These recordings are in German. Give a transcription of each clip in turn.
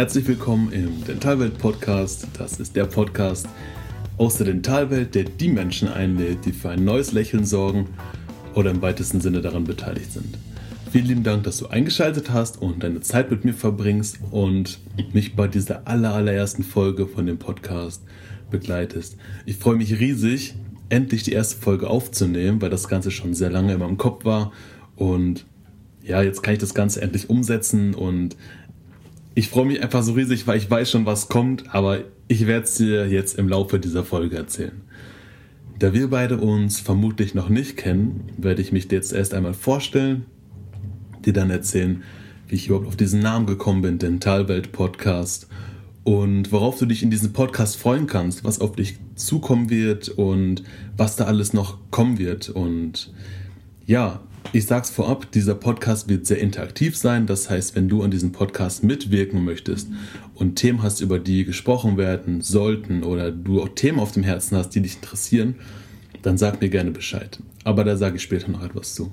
Herzlich willkommen im Dentalwelt Podcast. Das ist der Podcast aus der Dentalwelt, der die Menschen einlädt, die für ein neues Lächeln sorgen oder im weitesten Sinne daran beteiligt sind. Vielen lieben Dank, dass du eingeschaltet hast und deine Zeit mit mir verbringst und mich bei dieser aller, allerersten Folge von dem Podcast begleitest. Ich freue mich riesig, endlich die erste Folge aufzunehmen, weil das Ganze schon sehr lange in meinem Kopf war und ja, jetzt kann ich das Ganze endlich umsetzen und ich freue mich einfach so riesig, weil ich weiß schon, was kommt, aber ich werde es dir jetzt im Laufe dieser Folge erzählen. Da wir beide uns vermutlich noch nicht kennen, werde ich mich jetzt erst einmal vorstellen, dir dann erzählen, wie ich überhaupt auf diesen Namen gekommen bin, Dentalwelt Podcast und worauf du dich in diesem Podcast freuen kannst, was auf dich zukommen wird und was da alles noch kommen wird. Und ja, ich sag's vorab, dieser Podcast wird sehr interaktiv sein. Das heißt, wenn du an diesem Podcast mitwirken möchtest und Themen hast, über die gesprochen werden sollten oder du auch Themen auf dem Herzen hast, die dich interessieren, dann sag mir gerne Bescheid. Aber da sage ich später noch etwas zu.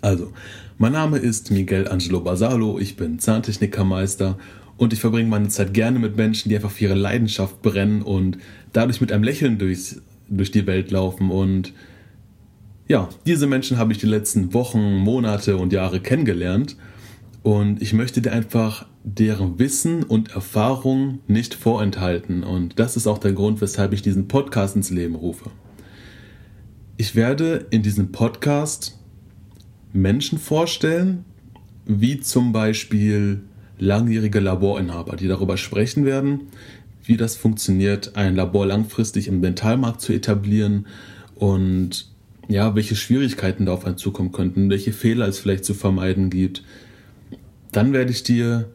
Also, mein Name ist Miguel Angelo Basalo, ich bin Zahntechnikermeister und ich verbringe meine Zeit gerne mit Menschen, die einfach für ihre Leidenschaft brennen und dadurch mit einem Lächeln durchs, durch die Welt laufen und ja, diese Menschen habe ich die letzten Wochen, Monate und Jahre kennengelernt und ich möchte dir einfach deren Wissen und Erfahrung nicht vorenthalten und das ist auch der Grund, weshalb ich diesen Podcast ins Leben rufe. Ich werde in diesem Podcast Menschen vorstellen, wie zum Beispiel langjährige Laborinhaber, die darüber sprechen werden, wie das funktioniert, ein Labor langfristig im Dentalmarkt zu etablieren und ja, welche Schwierigkeiten da auf einen zukommen könnten, welche Fehler es vielleicht zu vermeiden gibt. Dann werde ich dir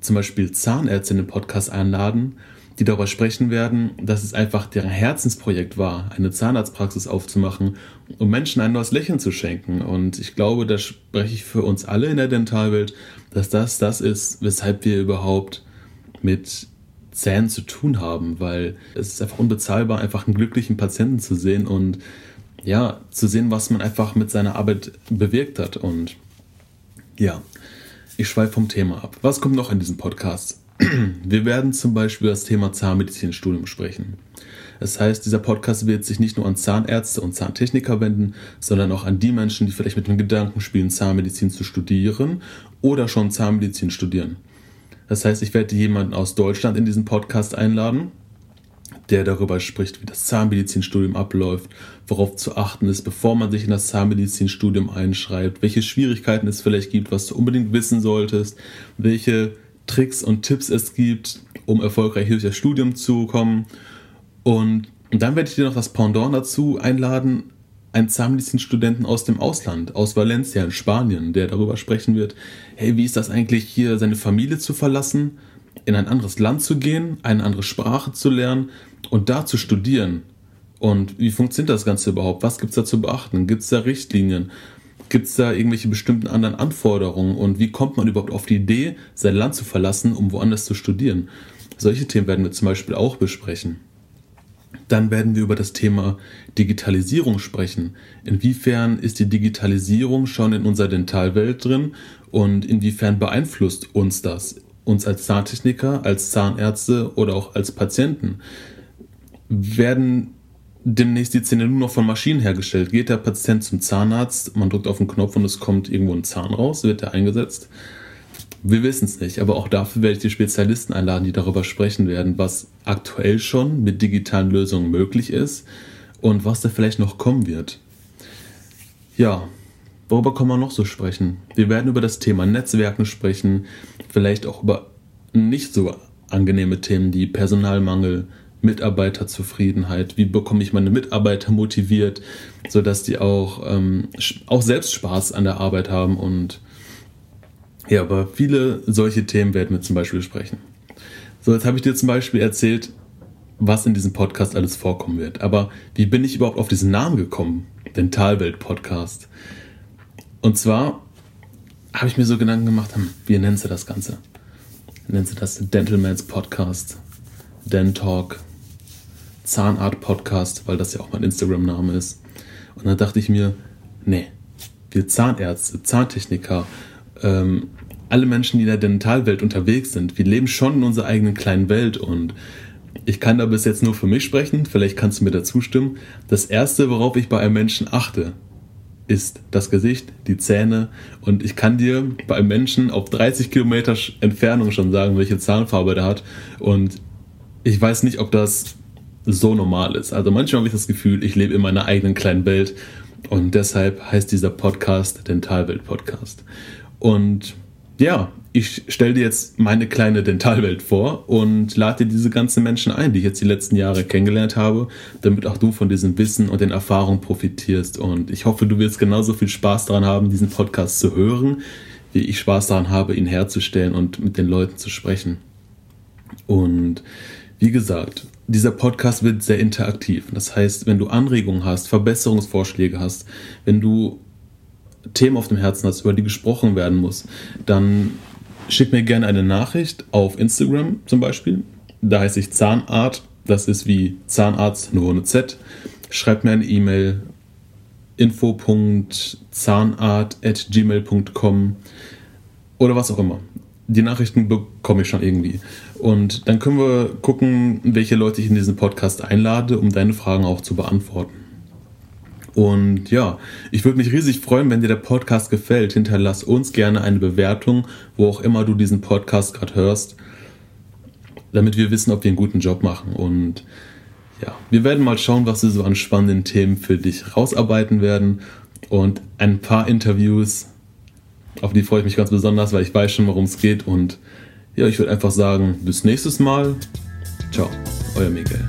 zum Beispiel Zahnärzte in den Podcast einladen, die darüber sprechen werden, dass es einfach deren Herzensprojekt war, eine Zahnarztpraxis aufzumachen, um Menschen ein neues Lächeln zu schenken. Und ich glaube, da spreche ich für uns alle in der Dentalwelt, dass das das ist, weshalb wir überhaupt mit Zähnen zu tun haben, weil es ist einfach unbezahlbar, einfach einen glücklichen Patienten zu sehen und ja, zu sehen, was man einfach mit seiner Arbeit bewirkt hat. Und ja, ich schweife vom Thema ab. Was kommt noch in diesem Podcast? Wir werden zum Beispiel das Thema Zahnmedizinstudium sprechen. Das heißt, dieser Podcast wird sich nicht nur an Zahnärzte und Zahntechniker wenden, sondern auch an die Menschen, die vielleicht mit dem Gedanken spielen, Zahnmedizin zu studieren oder schon Zahnmedizin studieren. Das heißt, ich werde jemanden aus Deutschland in diesen Podcast einladen, der darüber spricht, wie das Zahnmedizinstudium abläuft, worauf zu achten ist, bevor man sich in das Zahnmedizinstudium einschreibt, welche Schwierigkeiten es vielleicht gibt, was du unbedingt wissen solltest, welche Tricks und Tipps es gibt, um erfolgreich durch das Studium zu kommen. Und dann werde ich dir noch das Pendant dazu einladen, einen Zahnmedizinstudenten aus dem Ausland, aus Valencia in Spanien, der darüber sprechen wird, hey, wie ist das eigentlich hier, seine Familie zu verlassen, in ein anderes Land zu gehen, eine andere Sprache zu lernen und da zu studieren. Und wie funktioniert das Ganze überhaupt? Was gibt es da zu beachten? Gibt es da Richtlinien? Gibt es da irgendwelche bestimmten anderen Anforderungen? Und wie kommt man überhaupt auf die Idee, sein Land zu verlassen, um woanders zu studieren? Solche Themen werden wir zum Beispiel auch besprechen. Dann werden wir über das Thema Digitalisierung sprechen. Inwiefern ist die Digitalisierung schon in unserer Dentalwelt drin und inwiefern beeinflusst uns das? Uns als Zahntechniker, als Zahnärzte oder auch als Patienten? werden demnächst die Zähne nur noch von Maschinen hergestellt. Geht der Patient zum Zahnarzt, man drückt auf den Knopf und es kommt irgendwo ein Zahn raus, wird er eingesetzt. Wir wissen es nicht, aber auch dafür werde ich die Spezialisten einladen, die darüber sprechen werden, was aktuell schon mit digitalen Lösungen möglich ist und was da vielleicht noch kommen wird. Ja, worüber kann man noch so sprechen? Wir werden über das Thema Netzwerken sprechen, vielleicht auch über nicht so angenehme Themen, wie Personalmangel, Mitarbeiterzufriedenheit, wie bekomme ich meine Mitarbeiter motiviert, sodass die auch, ähm, auch selbst Spaß an der Arbeit haben und ja, aber viele solche Themen werden wir zum Beispiel sprechen. So, jetzt habe ich dir zum Beispiel erzählt, was in diesem Podcast alles vorkommen wird. Aber wie bin ich überhaupt auf diesen Namen gekommen? Dentalwelt-Podcast. Und zwar habe ich mir so Gedanken gemacht, hm, wie nennst du das Ganze? Nennst du das Dentalmans Podcast? Den Talk, Zahnart-Podcast, weil das ja auch mein Instagram-Name ist. Und dann dachte ich mir, nee, wir Zahnärzte, Zahntechniker, ähm, alle Menschen, die in der Dentalwelt unterwegs sind, wir leben schon in unserer eigenen kleinen Welt und ich kann da bis jetzt nur für mich sprechen, vielleicht kannst du mir dazu stimmen. Das Erste, worauf ich bei einem Menschen achte, ist das Gesicht, die Zähne und ich kann dir bei einem Menschen auf 30 Kilometer Entfernung schon sagen, welche Zahnfarbe der hat und ich weiß nicht, ob das so normal ist. Also manchmal habe ich das Gefühl, ich lebe in meiner eigenen kleinen Welt und deshalb heißt dieser Podcast Dentalwelt Podcast. Und ja, ich stelle dir jetzt meine kleine Dentalwelt vor und lade dir diese ganzen Menschen ein, die ich jetzt die letzten Jahre kennengelernt habe, damit auch du von diesem Wissen und den Erfahrungen profitierst. Und ich hoffe, du wirst genauso viel Spaß daran haben, diesen Podcast zu hören, wie ich Spaß daran habe, ihn herzustellen und mit den Leuten zu sprechen. Und wie gesagt, dieser Podcast wird sehr interaktiv. Das heißt, wenn du Anregungen hast, Verbesserungsvorschläge hast, wenn du Themen auf dem Herzen hast, über die gesprochen werden muss, dann schick mir gerne eine Nachricht auf Instagram zum Beispiel. Da heiße ich Zahnart. Das ist wie Zahnarzt nur ohne Z. Schreib mir eine E-Mail info.zahnart.gmail.com oder was auch immer. Die Nachrichten bekomme ich schon irgendwie. Und dann können wir gucken, welche Leute ich in diesen Podcast einlade, um deine Fragen auch zu beantworten. Und ja, ich würde mich riesig freuen, wenn dir der Podcast gefällt. Hinterlass uns gerne eine Bewertung, wo auch immer du diesen Podcast gerade hörst, damit wir wissen, ob wir einen guten Job machen. Und ja, wir werden mal schauen, was wir so an spannenden Themen für dich rausarbeiten werden. Und ein paar Interviews, auf die freue ich mich ganz besonders, weil ich weiß schon, worum es geht. Und ja, ich würde einfach sagen, bis nächstes Mal. Ciao, euer Miguel.